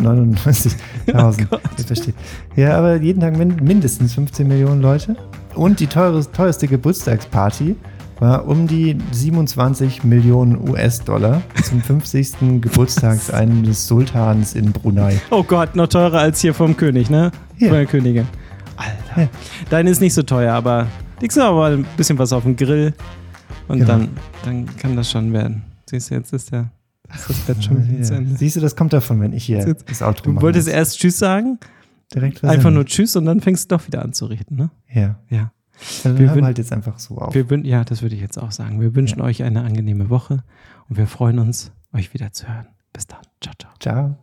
999.000. Oh ich verstehe. Ja, aber jeden Tag min mindestens 15 Millionen Leute. Und die teures, teuerste Geburtstagsparty war um die 27 Millionen US-Dollar zum 50. Geburtstag eines Sultans in Brunei. Oh Gott, noch teurer als hier vom König, ne? Ja. Von der Königin. Alter. Ja. Deine ist nicht so teuer, aber legst du aber ein bisschen was auf den Grill und Genau. dann, dann kann das schon werden. Siehst du, jetzt ist, der, ist das Bett schon zu Ja. Ende. Siehst du, das kommt davon, wenn ich hier Jetzt- das Outro Du wolltest erst Tschüss sagen, direkt einfach nur Tschüss und dann fängst du doch wieder an zu reden, ne? Ja. Ja. Also Wir hören halt jetzt einfach so auf. Wir ja, das würde ich jetzt auch sagen. Wir wünschen euch eine angenehme Woche und wir freuen uns, euch wieder zu hören. Bis dann. Ciao, ciao. Ciao.